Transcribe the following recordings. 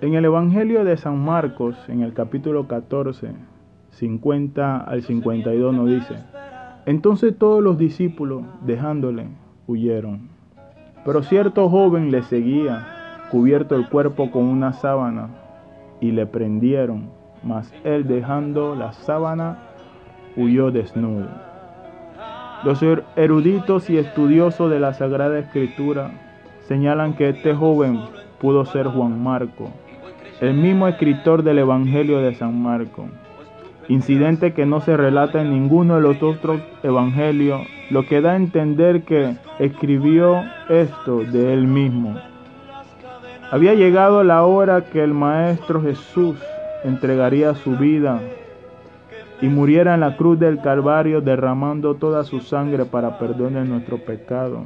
En el Evangelio de San Marcos, en el capítulo 14, 50 al 52 nos dice, entonces todos los discípulos, dejándole, huyeron. Pero cierto joven le seguía, cubierto el cuerpo con una sábana, y le prendieron, mas él dejando la sábana, huyó desnudo. Los er-, eruditos y estudiosos de la Sagrada Escritura señalan que este joven pudo ser Juan Marco, el mismo escritor del Evangelio de San Marco, incidente que no se relata en ninguno de los otros evangelios, lo que da a entender que escribió esto de él mismo. Había llegado la hora que el Maestro Jesús entregaría su vida y muriera en la cruz del Calvario derramando toda su sangre para perdonar nuestro pecado.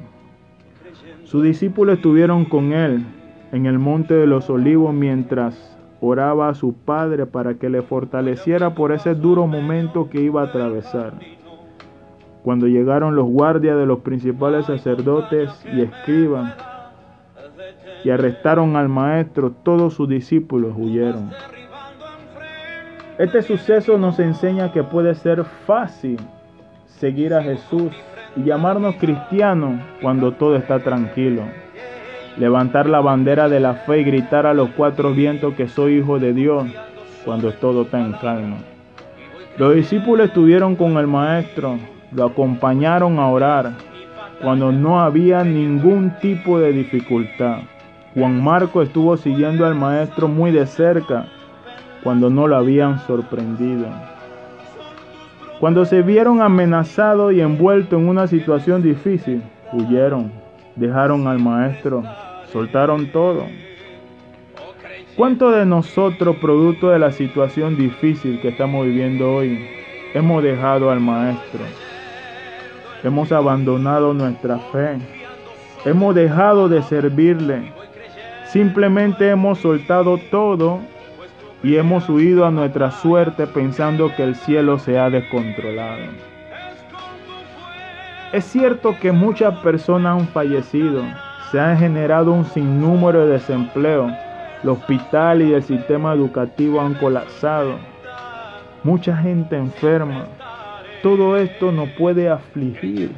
Sus discípulos estuvieron con él en el monte de los olivos mientras oraba a su padre para que le fortaleciera por ese duro momento que iba a atravesar. Cuando llegaron los guardias de los principales sacerdotes y escribas y arrestaron al maestro, todos sus discípulos huyeron. Este suceso nos enseña que puede ser fácil seguir a Jesús y llamarnos cristianos cuando todo está tranquilo levantar la bandera de la fe y gritar a los cuatro vientos que soy hijo de Dios cuando todo está en calma. Los discípulos estuvieron con el maestro, lo acompañaron a orar cuando no había ningún tipo de dificultad. Juan Marco estuvo siguiendo al maestro muy de cerca cuando no lo habían sorprendido. Cuando se vieron amenazados y envueltos en una situación difícil, huyeron, dejaron al maestro soltaron todo. ¿Cuántos de nosotros, producto de la situación difícil que estamos viviendo hoy, hemos dejado al Maestro? Hemos abandonado nuestra fe. Hemos dejado de servirle. Simplemente hemos soltado todo y hemos huido a nuestra suerte pensando que el cielo se ha descontrolado. Es cierto que muchas personas han fallecido, se han generado un sinnúmero de desempleo. El hospital y el sistema educativo han colapsado. Mucha gente enferma. Todo esto nos puede afligir.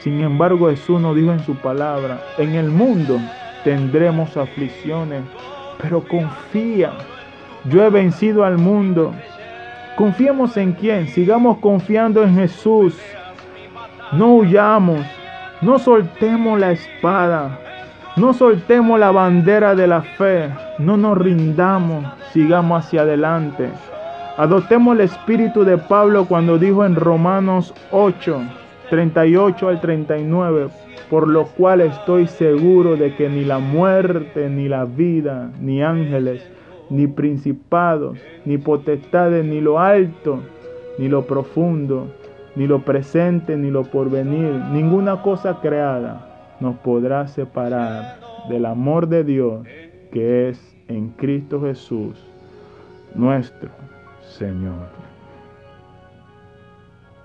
Sin embargo, Jesús nos dijo en su palabra, en el mundo tendremos aflicciones, pero confía. Yo he vencido al mundo. Confiemos en quién, sigamos confiando en Jesús. No huyamos, no soltemos la espada, no soltemos la bandera de la fe, no nos rindamos, sigamos hacia adelante. Adoptemos el espíritu de Pablo cuando dijo en Romanos 8, 38 al 39, por lo cual estoy seguro de que ni la muerte, ni la vida, ni ángeles, ni principados, ni potestades, ni lo alto, ni lo profundo, ni lo presente, ni lo porvenir, ninguna cosa creada nos podrá separar del amor de Dios que es en Cristo Jesús, nuestro Señor.